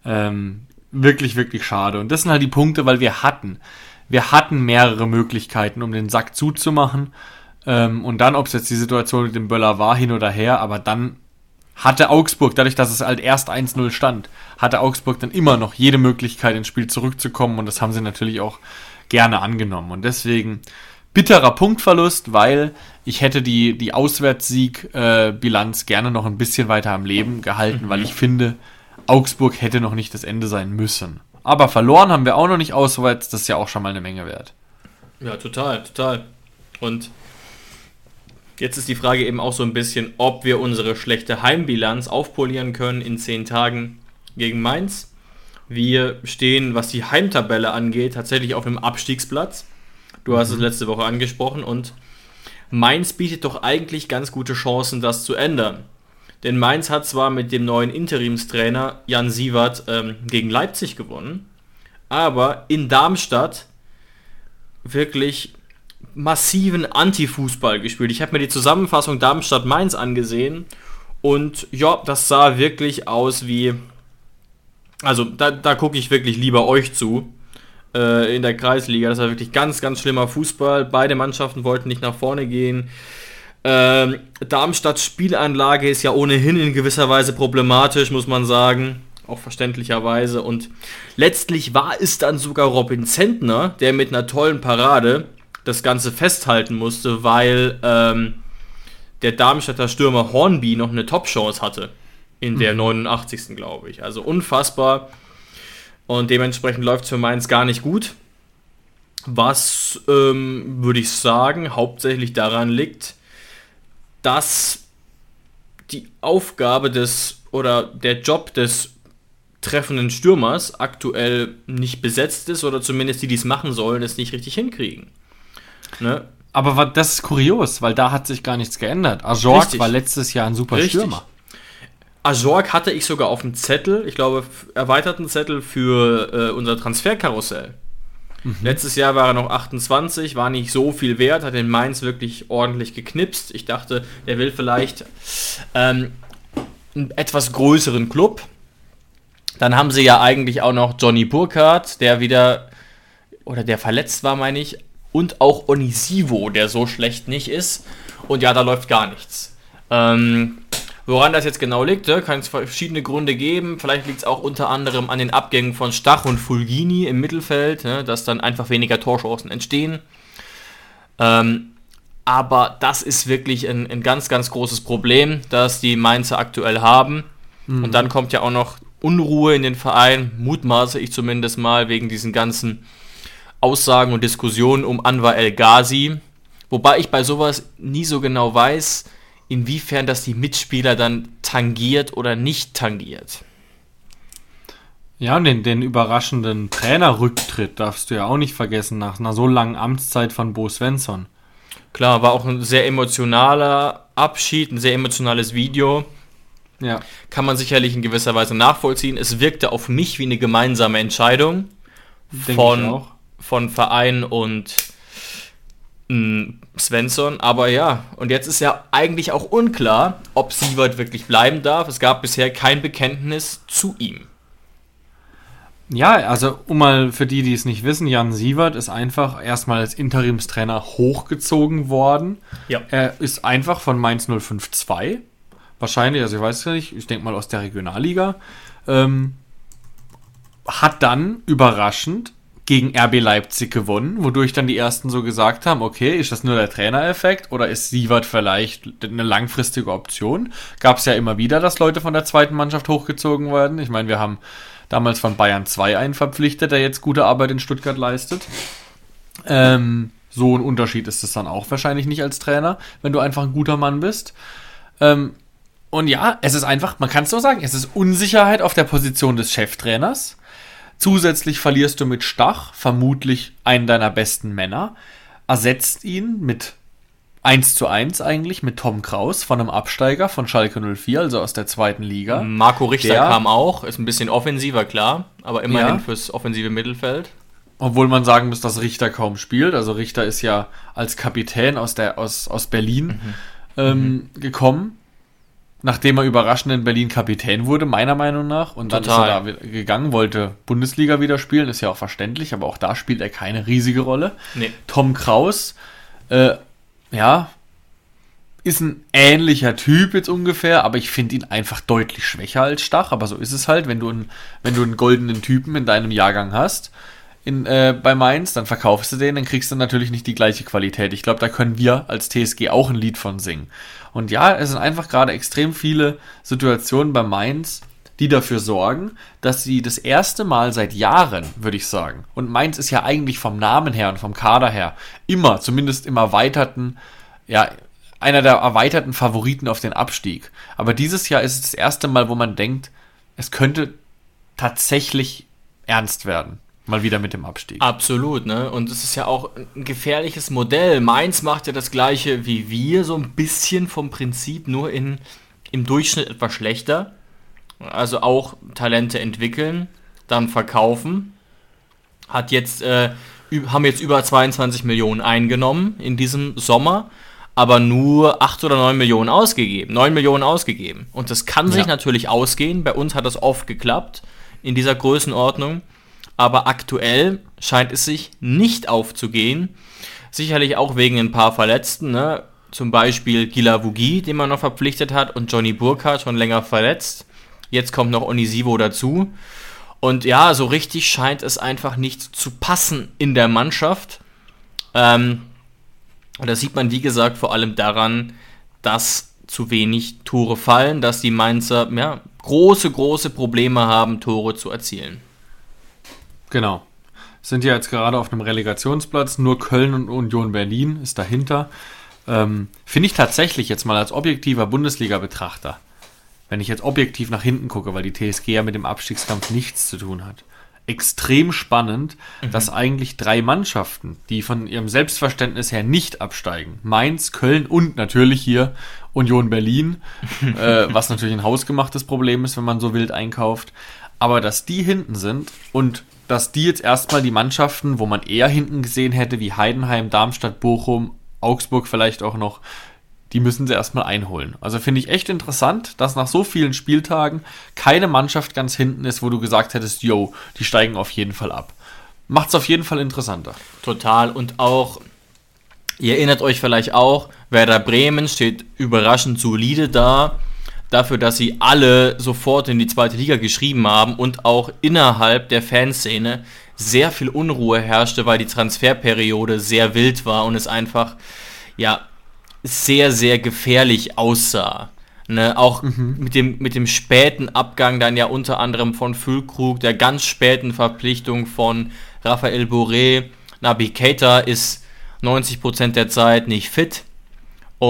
Ähm, wirklich, wirklich schade. Und das sind halt die Punkte, weil wir hatten. Wir hatten mehrere Möglichkeiten, um den Sack zuzumachen. Ähm, und dann, ob es jetzt die Situation mit dem Böller war, hin oder her, aber dann hatte Augsburg, dadurch, dass es halt erst 1-0 stand, hatte Augsburg dann immer noch jede Möglichkeit, ins Spiel zurückzukommen und das haben sie natürlich auch gerne angenommen. Und deswegen bitterer Punktverlust, weil ich hätte die, die Auswärtssieg-Bilanz äh, gerne noch ein bisschen weiter am Leben gehalten, mhm. weil ich finde, Augsburg hätte noch nicht das Ende sein müssen. Aber verloren haben wir auch noch nicht auswärts, das ist ja auch schon mal eine Menge wert. Ja, total, total. Und jetzt ist die Frage eben auch so ein bisschen, ob wir unsere schlechte Heimbilanz aufpolieren können in zehn Tagen gegen Mainz. Wir stehen, was die Heimtabelle angeht, tatsächlich auf einem Abstiegsplatz. Du hast es mhm. letzte Woche angesprochen und Mainz bietet doch eigentlich ganz gute Chancen, das zu ändern. Denn Mainz hat zwar mit dem neuen Interimstrainer Jan Sievert ähm, gegen Leipzig gewonnen, aber in Darmstadt wirklich massiven Anti-Fußball gespielt. Ich habe mir die Zusammenfassung Darmstadt-Mainz angesehen und ja, das sah wirklich aus wie. Also da, da gucke ich wirklich lieber euch zu äh, in der Kreisliga. Das war wirklich ganz, ganz schlimmer Fußball. Beide Mannschaften wollten nicht nach vorne gehen. Ähm, Darmstadts Spielanlage ist ja ohnehin in gewisser Weise problematisch, muss man sagen. Auch verständlicherweise. Und letztlich war es dann sogar Robin Zentner, der mit einer tollen Parade das Ganze festhalten musste, weil ähm, der Darmstädter Stürmer Hornby noch eine Top-Chance hatte. In der 89. glaube ich. Also unfassbar. Und dementsprechend läuft es für Mainz gar nicht gut. Was, ähm, würde ich sagen, hauptsächlich daran liegt, dass die Aufgabe des oder der Job des treffenden Stürmers aktuell nicht besetzt ist oder zumindest die, die es machen sollen, es nicht richtig hinkriegen. Ne? Aber das ist kurios, weil da hat sich gar nichts geändert. Richtig. war letztes Jahr ein super Richtig. Stürmer. Ajork hatte ich sogar auf dem Zettel, ich glaube, erweiterten Zettel für äh, unser Transferkarussell. Letztes Jahr war er noch 28, war nicht so viel wert, hat den Mainz wirklich ordentlich geknipst. Ich dachte, der will vielleicht ähm, einen etwas größeren Club. Dann haben sie ja eigentlich auch noch Johnny Burkhardt, der wieder, oder der verletzt war, meine ich, und auch Onisivo, der so schlecht nicht ist. Und ja, da läuft gar nichts. Ähm, woran das jetzt genau liegt, ne, kann es verschiedene Gründe geben. Vielleicht liegt es auch unter anderem an den Abgängen von Stach und Fulgini im Mittelfeld, ne, dass dann einfach weniger Torchancen entstehen. Ähm, aber das ist wirklich ein, ein ganz, ganz großes Problem, das die Mainzer aktuell haben. Und dann kommt ja auch noch Unruhe in den Verein, mutmaße ich zumindest mal, wegen diesen ganzen Aussagen und Diskussionen um Anwar El Ghazi. Wobei ich bei sowas nie so genau weiß, inwiefern das die Mitspieler dann tangiert oder nicht tangiert. Ja, und den, den überraschenden Trainerrücktritt darfst du ja auch nicht vergessen, nach einer so langen Amtszeit von Bo Svensson. Klar, war auch ein sehr emotionaler Abschied, ein sehr emotionales Video. Ja. Kann man sicherlich in gewisser Weise nachvollziehen. Es wirkte auf mich wie eine gemeinsame Entscheidung Denke ich von, von Verein und mh, Svensson. Aber ja, und jetzt ist ja eigentlich auch unklar, ob Sievert wirklich bleiben darf. Es gab bisher kein Bekenntnis zu ihm. Ja, also um mal für die, die es nicht wissen, Jan Sievert ist einfach erstmal als Interimstrainer hochgezogen worden. Ja. Er ist einfach von Mainz 052, wahrscheinlich, also ich weiß es nicht, ich denke mal aus der Regionalliga, ähm, hat dann überraschend gegen RB Leipzig gewonnen, wodurch dann die ersten so gesagt haben, okay, ist das nur der Trainereffekt oder ist Sievert vielleicht eine langfristige Option? Gab es ja immer wieder, dass Leute von der zweiten Mannschaft hochgezogen werden. Ich meine, wir haben damals von Bayern 2 einen verpflichtet, der jetzt gute Arbeit in Stuttgart leistet. Ähm, so ein Unterschied ist es dann auch wahrscheinlich nicht als Trainer, wenn du einfach ein guter Mann bist. Ähm, und ja, es ist einfach, man kann es so sagen, es ist Unsicherheit auf der Position des Cheftrainers. Zusätzlich verlierst du mit Stach vermutlich einen deiner besten Männer, ersetzt ihn mit 1 zu 1 eigentlich mit Tom Kraus von einem Absteiger von Schalke 04, also aus der zweiten Liga. Marco Richter Der- kam auch, ist ein bisschen offensiver, klar, aber immerhin Ja. fürs offensive Mittelfeld. Obwohl man sagen muss, dass Richter kaum spielt. Also Richter ist ja als Kapitän aus, der, aus, aus Berlin ähm, gekommen, nachdem er überraschend in Berlin Kapitän wurde, meiner Meinung nach. Und dann Total. ist er da gegangen, wollte Bundesliga wieder spielen, ist ja auch verständlich, aber auch da spielt er keine riesige Rolle. Nee. Tom Kraus, äh, ja, ist ein ähnlicher Typ jetzt ungefähr, aber ich finde ihn einfach deutlich schwächer als Stach. Aber so ist es halt, wenn du, einen, wenn du einen goldenen Typen in deinem Jahrgang hast in, äh, bei Mainz, dann verkaufst du den, dann kriegst du natürlich nicht die gleiche Qualität. Ich glaube, da können wir als TSG auch ein Lied von singen. Und ja, es sind einfach gerade extrem viele Situationen bei Mainz, die dafür sorgen, dass sie das erste Mal seit Jahren, würde ich sagen, und Mainz ist ja eigentlich vom Namen her und vom Kader her immer, zumindest im erweiterten, ja, einer der erweiterten Favoriten auf den Abstieg. Aber dieses Jahr ist es das erste Mal, wo man denkt, es könnte tatsächlich ernst werden. Mal wieder mit dem Abstieg. Absolut, ne? Und es ist ja auch ein gefährliches Modell. Mainz macht ja das gleiche wie wir, so ein bisschen vom Prinzip, nur in, im Durchschnitt etwas schlechter. Also auch Talente entwickeln, dann verkaufen. Hat jetzt, äh, haben jetzt über 22 Millionen eingenommen in diesem Sommer, aber nur 8 oder 9 Millionen ausgegeben. 9 Millionen ausgegeben. Und das kann sich Ja. natürlich ausgehen. Bei uns hat das oft geklappt in dieser Größenordnung. Aber aktuell scheint es sich nicht aufzugehen. Sicherlich auch wegen ein paar Verletzten, ne? zum Beispiel Gila Wugi, den man noch verpflichtet hat, und Johnny Burkhardt schon länger verletzt. Jetzt kommt noch Onisivo dazu. Und ja, so richtig scheint es einfach nicht zu passen in der Mannschaft. Ähm, und das sieht man, wie gesagt, vor allem daran, dass zu wenig Tore fallen, dass die Mainzer ja, große, große Probleme haben, Tore zu erzielen. Genau. Sind ja jetzt gerade auf einem Relegationsplatz, nur Köln und Union Berlin ist dahinter. Ähm, Finde ich tatsächlich jetzt mal als objektiver Bundesliga-Betrachter, wenn ich jetzt objektiv nach hinten gucke, weil die TSG ja mit dem Abstiegskampf nichts zu tun hat, extrem spannend, mhm. dass eigentlich drei Mannschaften, die von ihrem Selbstverständnis her nicht absteigen, Mainz, Köln und natürlich hier Union Berlin, äh, was natürlich ein hausgemachtes Problem ist, wenn man so wild einkauft, aber dass die hinten sind und dass die jetzt erstmal die Mannschaften, wo man eher hinten gesehen hätte, wie Heidenheim, Darmstadt, Bochum, Augsburg vielleicht auch noch, die müssen sie erstmal einholen. Also finde ich echt interessant, dass nach so vielen Spieltagen keine Mannschaft ganz hinten ist, wo du gesagt hättest, yo, die steigen auf jeden Fall ab. Macht es auf jeden Fall interessanter. Total. Und auch, ihr erinnert euch vielleicht auch, Werder Bremen steht überraschend solide da dafür, dass sie alle sofort in die zweite Liga geschrieben haben und auch innerhalb der Fanszene sehr viel Unruhe herrschte, weil die Transferperiode sehr wild war und es einfach ja sehr, sehr gefährlich aussah. Ne, auch mhm. mit, dem, mit dem späten Abgang dann ja unter anderem von Füllkrug, der ganz späten Verpflichtung von Raphael Boré. Nabi Keita ist 90% der Zeit nicht fit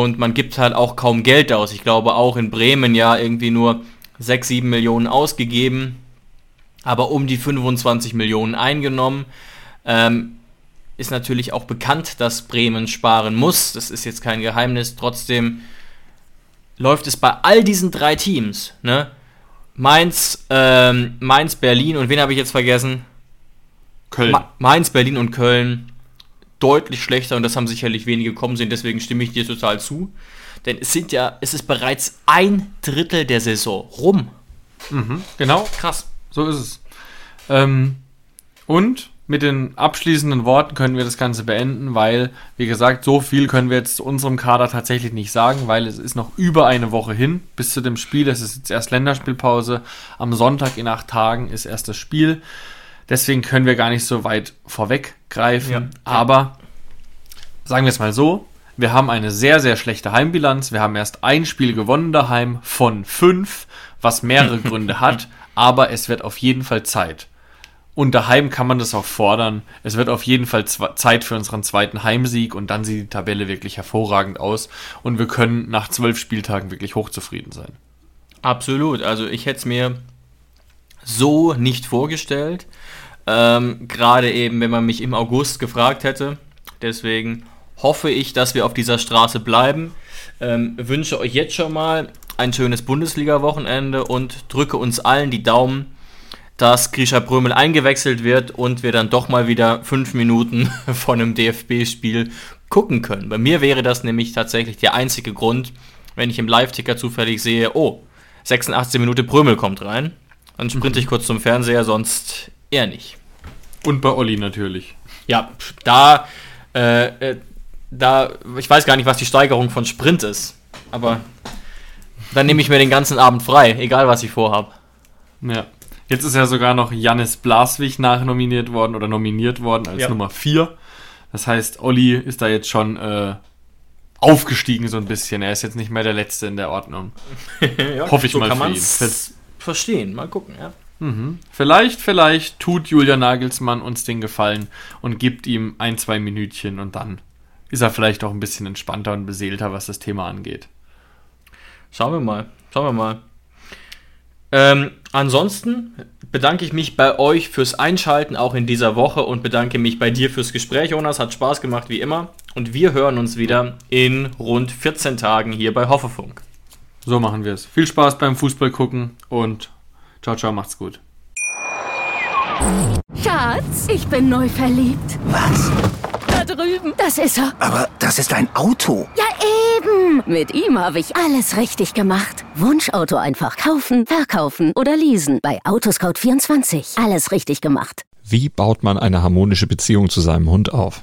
und man gibt halt auch kaum Geld aus. Ich glaube auch in Bremen ja irgendwie nur 6, 7 Millionen ausgegeben, aber um die 25 Millionen eingenommen. Ähm, ist natürlich auch bekannt, dass Bremen sparen muss. Das ist jetzt kein Geheimnis. Trotzdem läuft es bei all diesen drei Teams, ne? Mainz, ähm, Mainz, Berlin und wen habe ich jetzt vergessen? Köln. Ma Mainz, Berlin und Köln deutlich schlechter und das haben sicherlich wenige kommen sehen, deswegen stimme ich dir total zu. Denn es sind ja, es ist bereits ein Drittel der Saison rum. Mhm, genau. Krass. So ist es. Ähm, und mit den abschließenden Worten können wir das Ganze beenden, weil, wie gesagt, so viel können wir jetzt zu unserem Kader tatsächlich nicht sagen, weil es ist noch über eine Woche hin bis zu dem Spiel. Es ist jetzt erst Länderspielpause. Am Sonntag in acht Tagen ist erst das Spiel. Deswegen können wir gar nicht so weit vorweggreifen. Ja. Aber sagen wir es mal so, wir haben eine sehr, sehr schlechte Heimbilanz. Wir haben erst ein Spiel gewonnen daheim von fünf, was mehrere Gründe hat. Aber es wird auf jeden Fall Zeit. Und daheim kann man das auch fordern. Es wird auf jeden Fall Zeit für unseren zweiten Heimsieg und dann sieht die Tabelle wirklich hervorragend aus und wir können nach zwölf Spieltagen wirklich hochzufrieden sein. Absolut. Also ich hätte es mir so nicht vorgestellt. Ähm, Gerade eben, wenn man mich im August gefragt hätte. Deswegen hoffe ich, dass wir auf dieser Straße bleiben. Ähm, wünsche euch jetzt schon mal ein schönes Bundesliga-Wochenende und drücke uns allen die Daumen, dass Grisha Brömel eingewechselt wird und wir dann doch mal wieder fünf Minuten von einem DFB-Spiel gucken können. Bei mir wäre das nämlich tatsächlich der einzige Grund, wenn ich im Live-Ticker zufällig sehe, oh, 86 Minute Brömel kommt rein. Dann sprinte ich kurz zum Fernseher, sonst eher nicht. Und bei Olli natürlich. Ja, da, äh, äh, da, ich weiß gar nicht, was die Steigerung von Sprint ist. Aber dann nehme ich mir den ganzen Abend frei, egal was ich vorhab. Ja. Jetzt ist ja sogar noch Jannis Blaswig nachnominiert worden oder nominiert worden als ja. Nummer 4. Das heißt, Olli ist da jetzt schon äh, aufgestiegen so ein bisschen. Er ist jetzt nicht mehr der Letzte in der Ordnung. ja, Hoffe ich so mal für ihn. Verstehen, mal gucken, ja. Mhm. Vielleicht, vielleicht tut Julian Nagelsmann uns den Gefallen und gibt ihm ein, zwei Minütchen und dann ist er vielleicht auch ein bisschen entspannter und beseelter, was das Thema angeht. Schauen wir mal. Schauen wir mal. Ähm, ansonsten bedanke ich mich bei euch fürs Einschalten, auch in dieser Woche, und bedanke mich bei dir fürs Gespräch, Jonas. Hat Spaß gemacht, wie immer. Und wir hören uns wieder in rund 14 Tagen hier bei Hoffefunk. So machen wir es. Viel Spaß beim Fußball gucken und ciao, ciao, macht's gut. Schatz, ich bin neu verliebt. Was? Da drüben. Das ist er. Aber das ist ein Auto. Ja, eben. Mit ihm habe ich alles richtig gemacht. Wunschauto einfach kaufen, verkaufen oder leasen. Bei Autoscout24. Alles richtig gemacht. Wie baut man eine harmonische Beziehung zu seinem Hund auf?